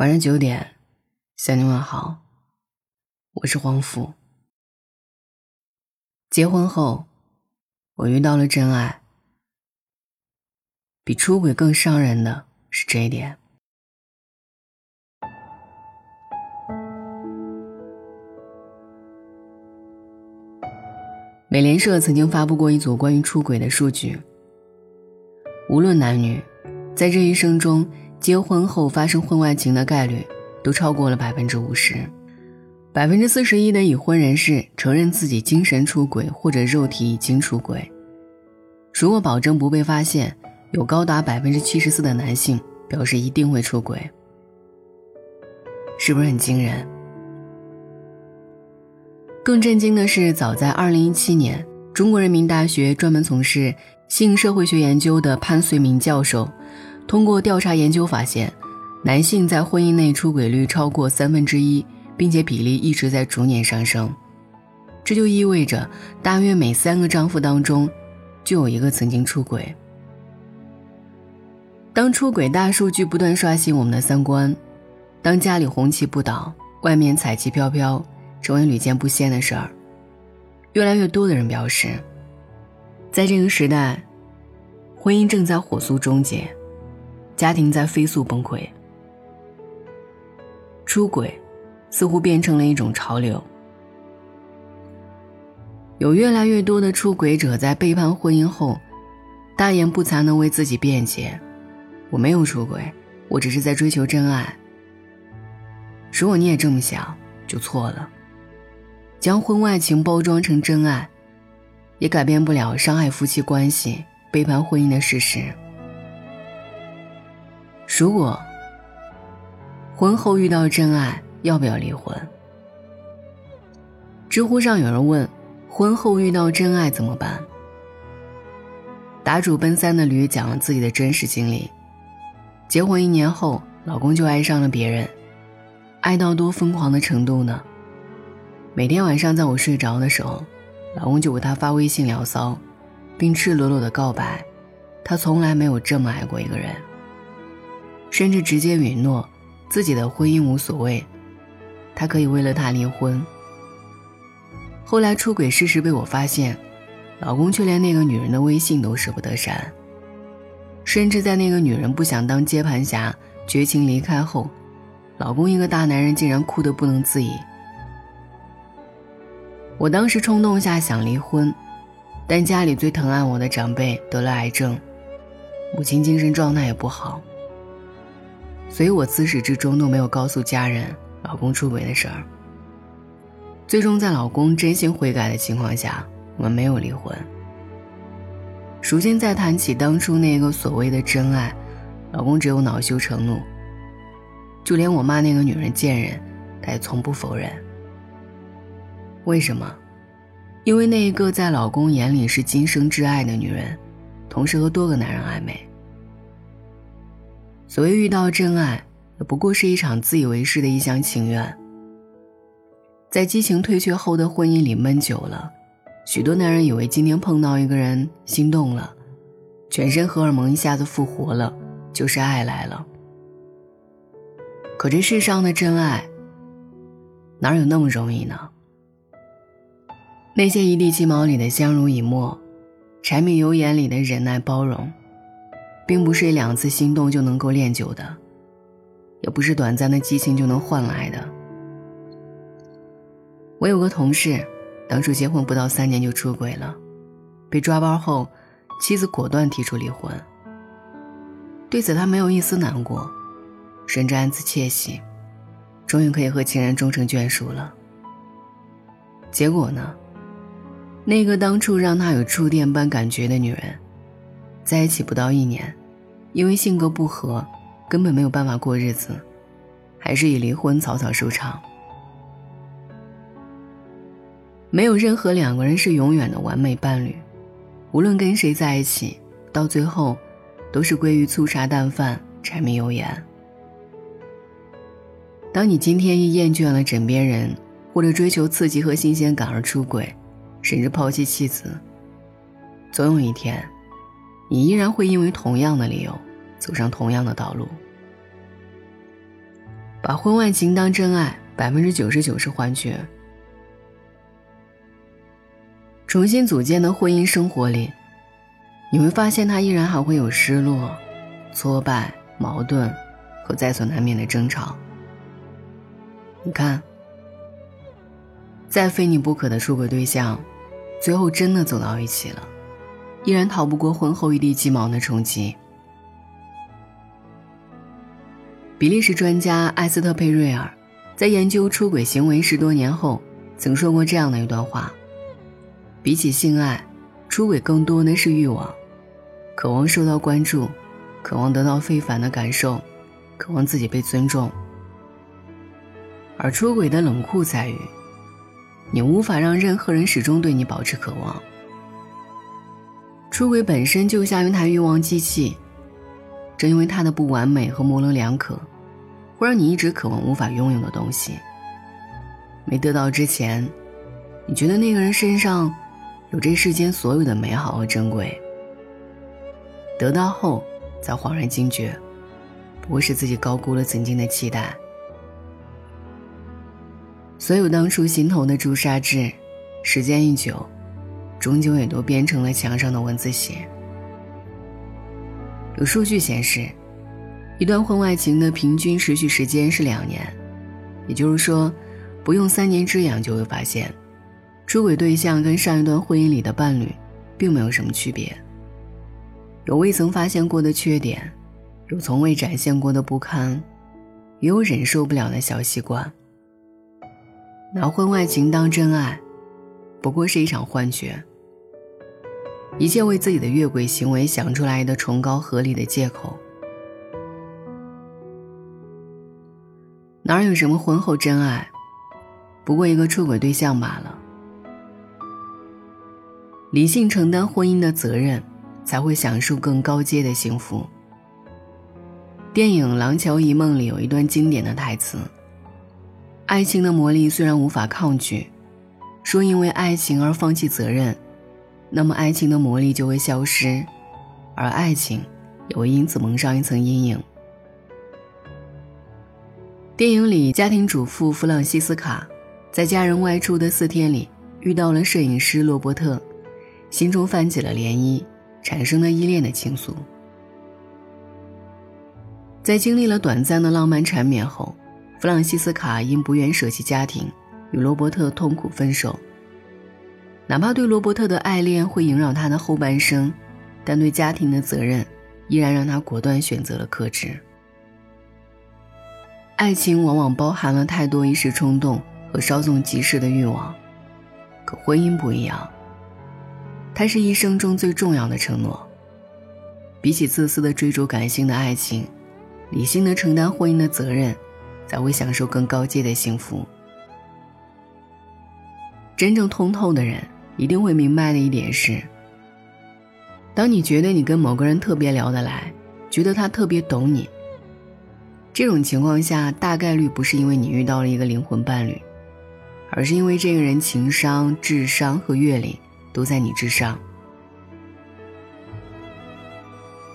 晚上九点，向你问好，我是黄甫。结婚后，我遇到了真爱。比出轨更伤人的是这一点。美联社曾经发布过一组关于出轨的数据，无论男女，在这一生中。结婚后发生婚外情的概率都超过了百分之五十，百分之四十一的已婚人士承认自己精神出轨或者肉体已经出轨。如果保证不被发现，有高达百分之七十四的男性表示一定会出轨，是不是很惊人？更震惊的是，早在二零一七年，中国人民大学专门从事性社会学研究的潘绥铭教授。通过调查研究发现，男性在婚姻内出轨率超过三分之一，并且比例一直在逐年上升。这就意味着，大约每三个丈夫当中，就有一个曾经出轨。当出轨大数据不断刷新我们的三观，当家里红旗不倒，外面彩旗飘飘，成为屡见不鲜的事儿，越来越多的人表示，在这个时代，婚姻正在火速终结。家庭在飞速崩溃，出轨似乎变成了一种潮流。有越来越多的出轨者在背叛婚姻后，大言不惭的为自己辩解：“我没有出轨，我只是在追求真爱。”如果你也这么想，就错了。将婚外情包装成真爱，也改变不了伤害夫妻关系、背叛婚姻的事实。如果婚后遇到真爱，要不要离婚？知乎上有人问：“婚后遇到真爱怎么办？”答主奔三的驴讲了自己的真实经历：结婚一年后，老公就爱上了别人，爱到多疯狂的程度呢？每天晚上在我睡着的时候，老公就给他发微信聊骚，并赤裸裸的告白，他从来没有这么爱过一个人。甚至直接允诺，自己的婚姻无所谓，他可以为了他离婚。后来出轨事实被我发现，老公却连那个女人的微信都舍不得删。甚至在那个女人不想当接盘侠、绝情离开后，老公一个大男人竟然哭得不能自已。我当时冲动下想离婚，但家里最疼爱我的长辈得了癌症，母亲精神状态也不好。所以我自始至终都没有告诉家人老公出轨的事儿。最终在老公真心悔改的情况下，我们没有离婚。如今再谈起当初那个所谓的真爱，老公只有恼羞成怒。就连我骂那个女人贱人，他也从不否认。为什么？因为那一个在老公眼里是今生挚爱的女人，同时和多个男人暧昧。所谓遇到真爱，不过是一场自以为是的一厢情愿。在激情退却后的婚姻里闷久了，许多男人以为今天碰到一个人心动了，全身荷尔蒙一下子复活了，就是爱来了。可这世上的真爱，哪有那么容易呢？那些一地鸡毛里的相濡以沫，柴米油盐里的忍耐包容。并不是一两次心动就能够练就的，也不是短暂的激情就能换来的。我有个同事，当初结婚不到三年就出轨了，被抓包后，妻子果断提出离婚。对此他没有一丝难过，甚至暗自窃喜，终于可以和情人终成眷属了。结果呢？那个当初让他有触电般感觉的女人，在一起不到一年。因为性格不合，根本没有办法过日子，还是以离婚草草收场。没有任何两个人是永远的完美伴侣，无论跟谁在一起，到最后，都是归于粗茶淡饭、柴米油盐。当你今天因厌倦了枕边人，或者追求刺激和新鲜感而出轨，甚至抛弃妻子，总有一天。你依然会因为同样的理由，走上同样的道路。把婚外情当真爱，百分之九十九是幻觉。重新组建的婚姻生活里，你会发现他依然还会有失落、挫败、矛盾和在所难免的争吵。你看，再非你不可的出轨对象，最后真的走到一起了，依然逃不过婚后一地鸡毛的冲击。比利时专家艾斯特佩瑞尔在研究出轨行为十多年后，曾说过这样的一段话：比起性爱，出轨更多的是欲望，渴望受到关注，渴望得到非凡的感受，渴望自己被尊重。而出轨的冷酷在于，你无法让任何人始终对你保持渴望。出轨本身就像一台欲望机器，正因为它的不完美和模棱两可。会让你一直渴望无法拥有的东西。没得到之前，你觉得那个人身上有这世间所有的美好和珍贵；得到后，才恍然惊觉，不过是自己高估了曾经的期待。所有当初心头的朱砂痣，时间一久，终究也都变成了墙上的文字血。有数据显示。一段婚外情的平均持续时间是两年，也就是说，不用三年之痒就会发现，出轨对象跟上一段婚姻里的伴侣，并没有什么区别。有未曾发现过的缺点，有从未展现过的不堪，也有忍受不了的小习惯。拿婚外情当真爱，不过是一场幻觉，一切为自己的越轨行为想出来的崇高合理的借口。哪有什么婚后真爱，不过一个出轨对象罢了。理性承担婚姻的责任，才会享受更高阶的幸福。电影《廊桥遗梦》里有一段经典的台词：“爱情的魔力虽然无法抗拒，说因为爱情而放弃责任，那么爱情的魔力就会消失，而爱情也会因此蒙上一层阴影。”电影里，家庭主妇弗朗西斯卡在家人外出的四天里遇到了摄影师罗伯特，心中泛起了涟漪，产生了依恋的情愫。在经历了短暂的浪漫缠绵后，弗朗西斯卡因不愿舍弃家庭，与罗伯特痛苦分手。哪怕对罗伯特的爱恋会萦绕他的后半生，但对家庭的责任依然让他果断选择了克制。爱情往往包含了太多一时冲动和稍纵即逝的欲望，可婚姻不一样。它是一生中最重要的承诺。比起自私的追逐感性的爱情，理性的承担婚姻的责任，才会享受更高阶的幸福。真正通透的人一定会明白的一点是：当你觉得你跟某个人特别聊得来，觉得他特别懂你。这种情况下，大概率不是因为你遇到了一个灵魂伴侣，而是因为这个人情商、智商和阅历都在你之上。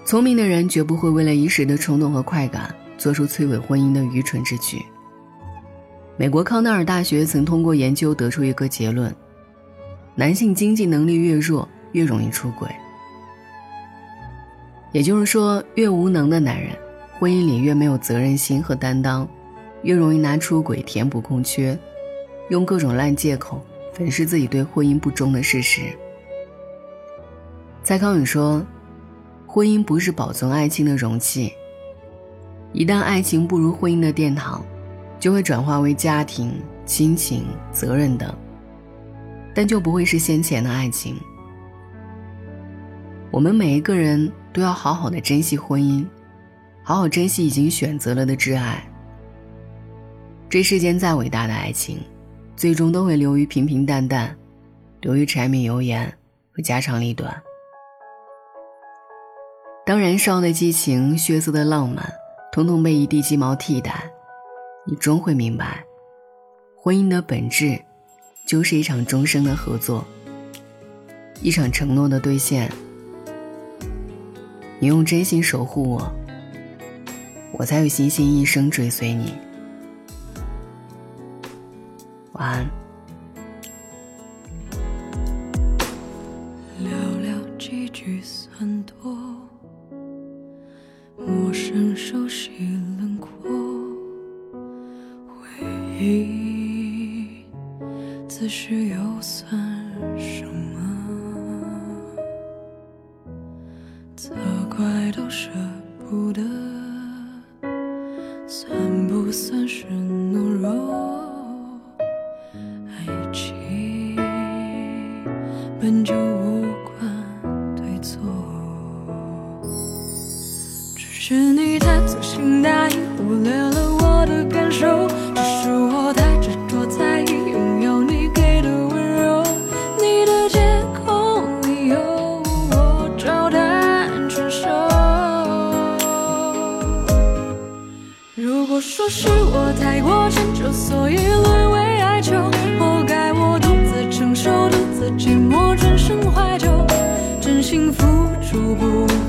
聪明的人绝不会为了一时的冲动和快感，做出摧毁婚姻的愚蠢之举。美国康奈尔大学曾通过研究得出一个结论：男性经济能力越弱，越容易出轨。也就是说，越无能的男人。婚姻里越没有责任心和担当，越容易拿出轨填补空缺，用各种烂借口粉饰自己对婚姻不忠的事实。蔡康永说：“婚姻不是保存爱情的容器，一旦爱情步入婚姻的殿堂，就会转化为家庭、亲情、责任等，但就不会是先前的爱情。我们每一个人都要好好的珍惜婚姻。”好好珍惜已经选择了的挚爱。这世间再伟大的爱情，最终都会流于平平淡淡，流于柴米油盐和家长里短。当燃烧的激情、血色的浪漫，统统被一地鸡毛替代，你终会明白，婚姻的本质，就是一场终生的合作，一场承诺的兑现。你用真心守护我。我才有信心一生追随你。晚安。寥寥几句。本就无关对错只是你太粗心大意忽略了我的感受只是我太执着在意拥有你给的温柔你的借口理由我照单全收如果说是我太过迁就所不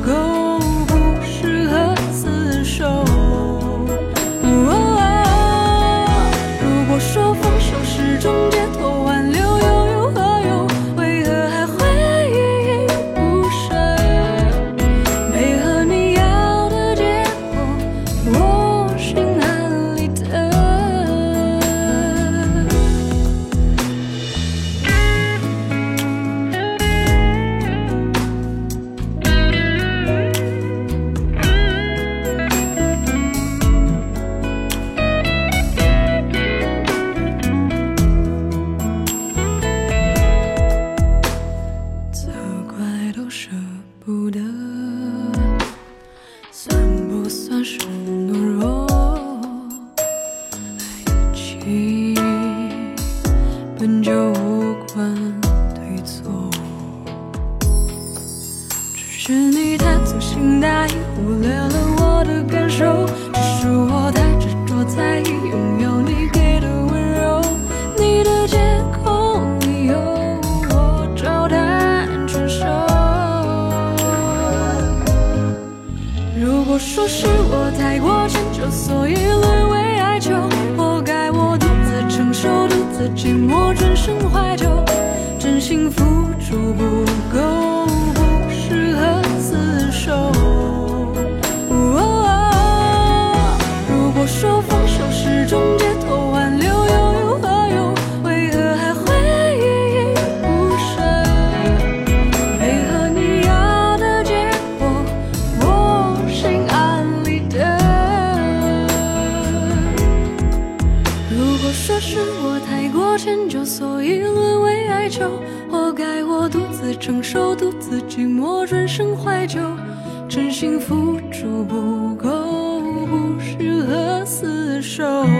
是我太过迁就，所以沦为哀求，活该我独自承受，独自寂寞，转身怀旧，真心付出不够，不适合厮守。哦。如果说放手是种救。show.